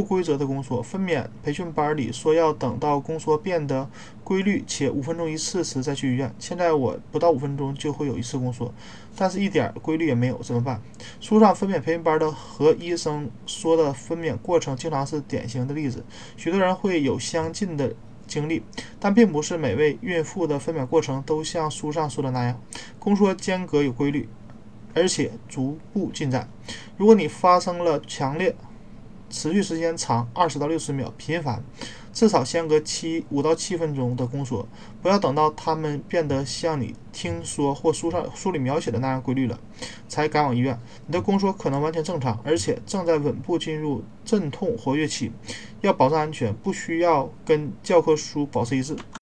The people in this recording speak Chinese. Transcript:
不规则的宫缩。分娩培训班里说要等到宫缩变得规律且五分钟一次时再去医院，现在我不到五分钟就会有一次宫缩，但是一点规律也没有，怎么办？书上分娩培训班的和医生说的分娩过程经常是典型的例子，许多人会有相近的。经历，但并不是每位孕妇的分娩过程都像书上说的那样，宫缩间隔有规律，而且逐步进展。如果你发生了强烈、持续时间长（二十到六十秒）、频繁。至少相隔七五到七分钟的宫缩，不要等到他们变得像你听说或书上书里描写的那样规律了，才赶往医院。你的宫缩可能完全正常，而且正在稳步进入阵痛活跃期。要保证安全，不需要跟教科书保持一致。